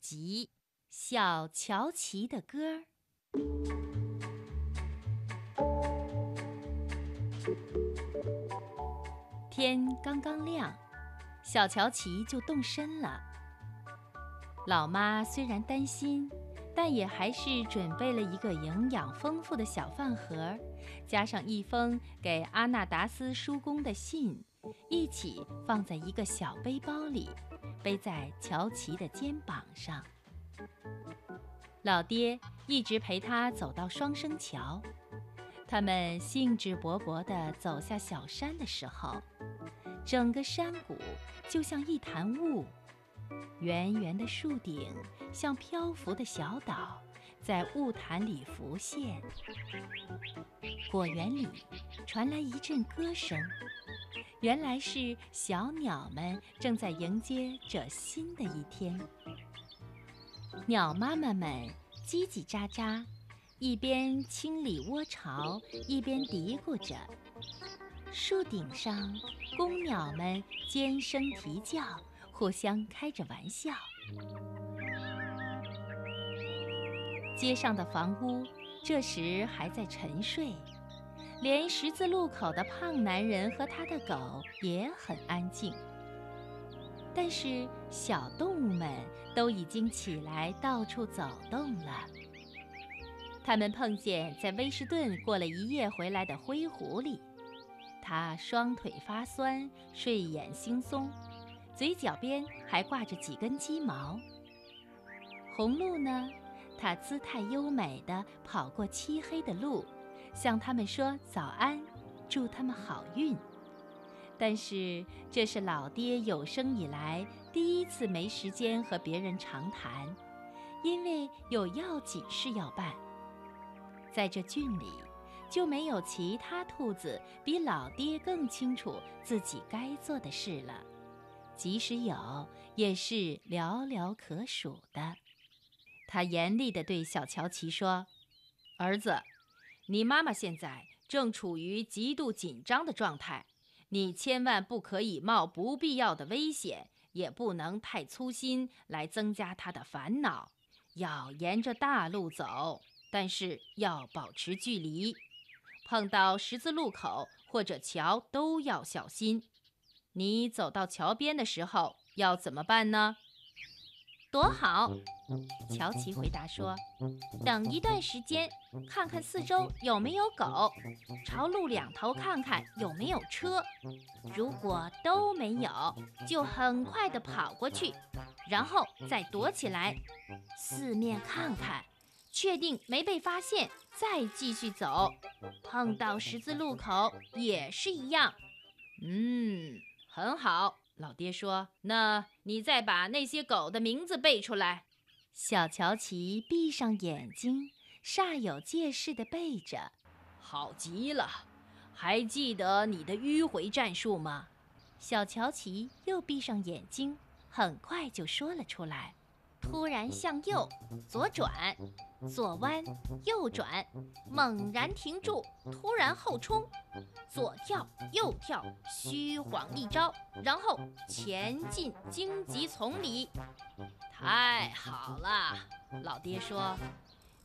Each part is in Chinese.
集《小乔琪的歌》。天刚刚亮，小乔琪就动身了。老妈虽然担心，但也还是准备了一个营养丰富的小饭盒，加上一封给阿纳达斯叔公的信，一起放在一个小背包里。背在乔琪的肩膀上，老爹一直陪他走到双生桥。他们兴致勃勃地走下小山的时候，整个山谷就像一潭雾，圆圆的树顶像漂浮的小岛，在雾潭里浮现。果园里传来一阵歌声。原来是小鸟们正在迎接这新的一天。鸟妈妈们叽叽喳喳，一边清理窝巢，一边嘀咕着。树顶上，公鸟们尖声啼叫，互相开着玩笑。街上的房屋这时还在沉睡。连十字路口的胖男人和他的狗也很安静，但是小动物们都已经起来到处走动了。他们碰见在威士顿过了一夜回来的灰狐狸，他双腿发酸，睡眼惺忪，嘴角边还挂着几根鸡毛。红鹿呢，它姿态优美地跑过漆黑的路。向他们说早安，祝他们好运。但是这是老爹有生以来第一次没时间和别人长谈，因为有要紧事要办。在这郡里，就没有其他兔子比老爹更清楚自己该做的事了，即使有，也是寥寥可数的。他严厉地对小乔奇说：“儿子。”你妈妈现在正处于极度紧张的状态，你千万不可以冒不必要的危险，也不能太粗心来增加她的烦恼。要沿着大路走，但是要保持距离。碰到十字路口或者桥都要小心。你走到桥边的时候要怎么办呢？多好，乔琪回答说：“等一段时间，看看四周有没有狗，朝路两头看看有没有车。如果都没有，就很快地跑过去，然后再躲起来，四面看看，确定没被发现，再继续走。碰到十字路口也是一样。”嗯，很好。老爹说：“那你再把那些狗的名字背出来。”小乔琪闭上眼睛，煞有介事地背着。好极了，还记得你的迂回战术吗？小乔琪又闭上眼睛，很快就说了出来。突然向右，左转，左弯，右转，猛然停住，突然后冲，左跳右跳，虚晃一招，然后前进荆棘丛里。太好了，老爹说，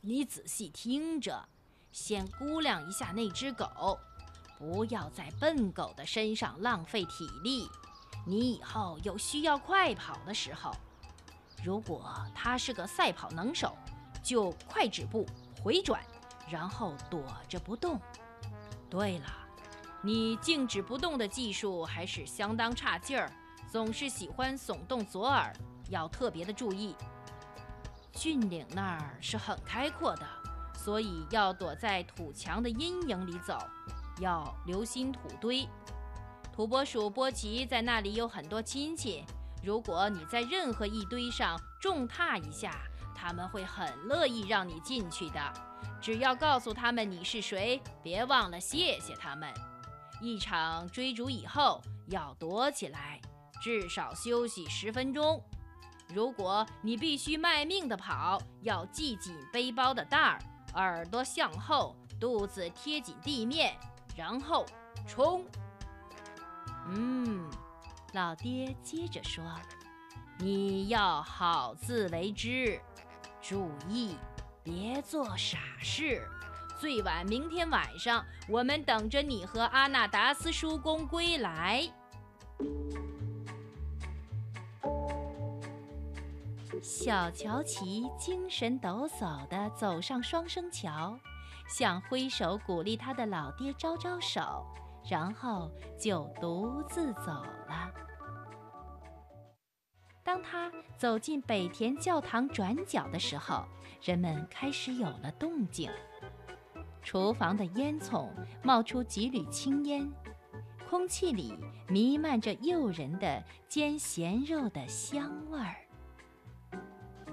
你仔细听着，先估量一下那只狗，不要在笨狗的身上浪费体力。你以后有需要快跑的时候。如果他是个赛跑能手，就快止步回转，然后躲着不动。对了，你静止不动的技术还是相当差劲儿，总是喜欢耸动左耳，要特别的注意。峻岭那儿是很开阔的，所以要躲在土墙的阴影里走，要留心土堆。土拨鼠波奇在那里有很多亲戚。如果你在任何一堆上重踏一下，他们会很乐意让你进去的。只要告诉他们你是谁，别忘了谢谢他们。一场追逐以后要躲起来，至少休息十分钟。如果你必须卖命地跑，要系紧背包的带儿，耳朵向后，肚子贴紧地面，然后冲。嗯。老爹接着说：“你要好自为之，注意，别做傻事。最晚明天晚上，我们等着你和阿纳达斯叔公归来。小乔奇精神抖擞地走上双生桥，向挥手鼓励他的老爹招招手，然后就独自走了。当他走进北田教堂转角的时候，人们开始有了动静。厨房的烟囱冒出几缕青烟，空气里弥漫着诱人的煎咸肉的香味儿。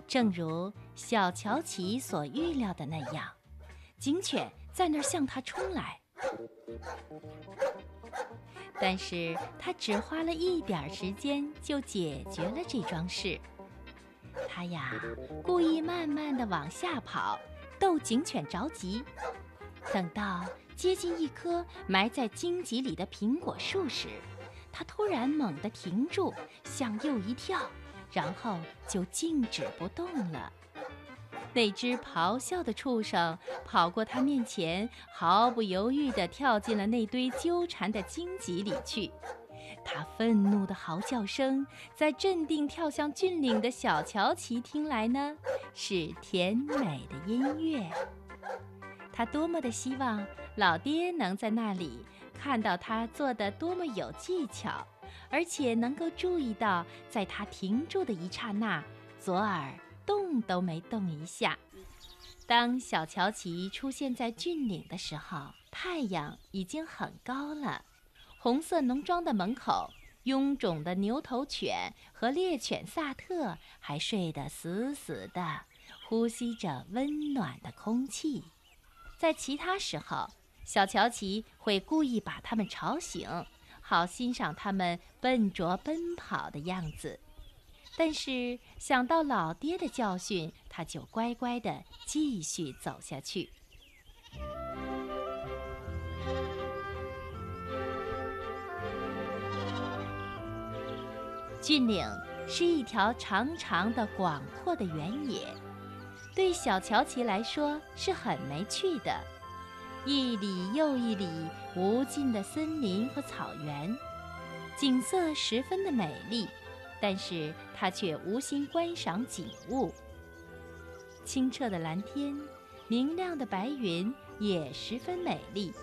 正如小乔奇所预料的那样，警犬在那儿向他冲来。但是他只花了一点时间就解决了这桩事。他呀，故意慢慢的往下跑，逗警犬着急。等到接近一棵埋在荆棘里的苹果树时，他突然猛地停住，向右一跳。然后就静止不动了。那只咆哮的畜生跑过他面前，毫不犹豫地跳进了那堆纠缠的荆棘里去。他愤怒的嚎叫声，在镇定跳向峻岭的小乔奇听来呢，是甜美的音乐。他多么的希望老爹能在那里看到他做的多么有技巧。而且能够注意到，在他停住的一刹那，左耳动都没动一下。当小乔奇出现在峻岭的时候，太阳已经很高了。红色农庄的门口，臃肿的牛头犬和猎犬萨特还睡得死死的，呼吸着温暖的空气。在其他时候，小乔奇会故意把它们吵醒。好欣赏他们笨拙奔跑的样子，但是想到老爹的教训，他就乖乖地继续走下去。峻岭是一条长长的、广阔的原野，对小乔奇来说是很没趣的。一里又一里无尽的森林和草原，景色十分的美丽，但是他却无心观赏景物。清澈的蓝天，明亮的白云也十分美丽。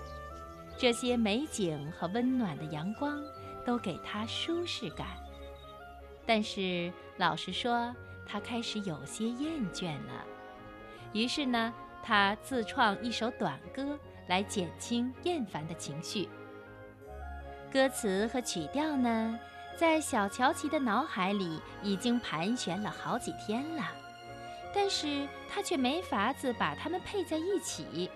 这些美景和温暖的阳光都给他舒适感。但是老实说，他开始有些厌倦了。于是呢，他自创一首短歌。来减轻厌烦的情绪。歌词和曲调呢，在小乔奇的脑海里已经盘旋了好几天了，但是他却没法子把它们配在一起。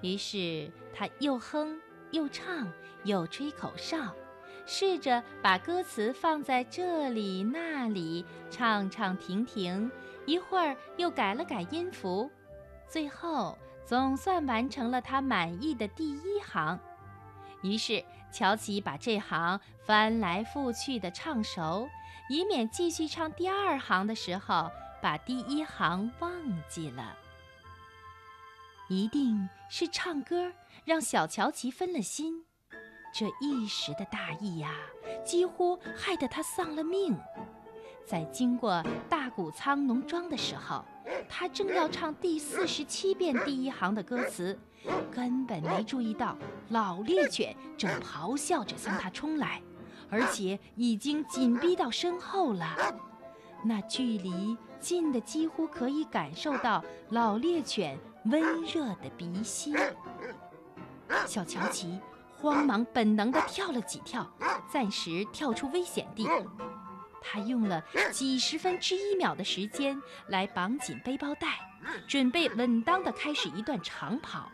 于是他又哼又唱又吹口哨，试着把歌词放在这里那里，唱唱停停，一会儿又改了改音符，最后。总算完成了他满意的第一行，于是乔琪把这行翻来覆去的唱熟，以免继续唱第二行的时候把第一行忘记了。一定是唱歌让小乔琪分了心，这一时的大意呀，几乎害得他丧了命。在经过大谷仓农庄的时候。他正要唱第四十七遍第一行的歌词，根本没注意到老猎犬正咆哮着向他冲来，而且已经紧逼到身后了。那距离近的几乎可以感受到老猎犬温热的鼻息。小乔奇慌忙本能地跳了几跳，暂时跳出危险地。他用了几十分之一秒的时间来绑紧背包带，准备稳当的开始一段长跑。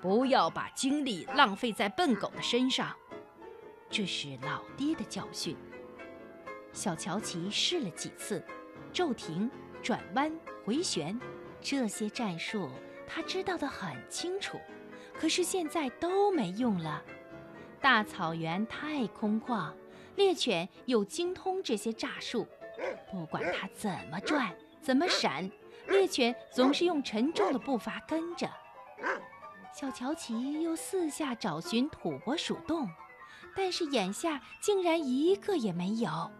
不要把精力浪费在笨狗的身上，这是老爹的教训。小乔奇试了几次，骤停、转弯、回旋，这些战术他知道的很清楚，可是现在都没用了。大草原太空旷。猎犬又精通这些诈术，不管它怎么转、怎么闪，猎犬总是用沉重的步伐跟着。小乔奇又四下找寻土拨鼠洞，但是眼下竟然一个也没有。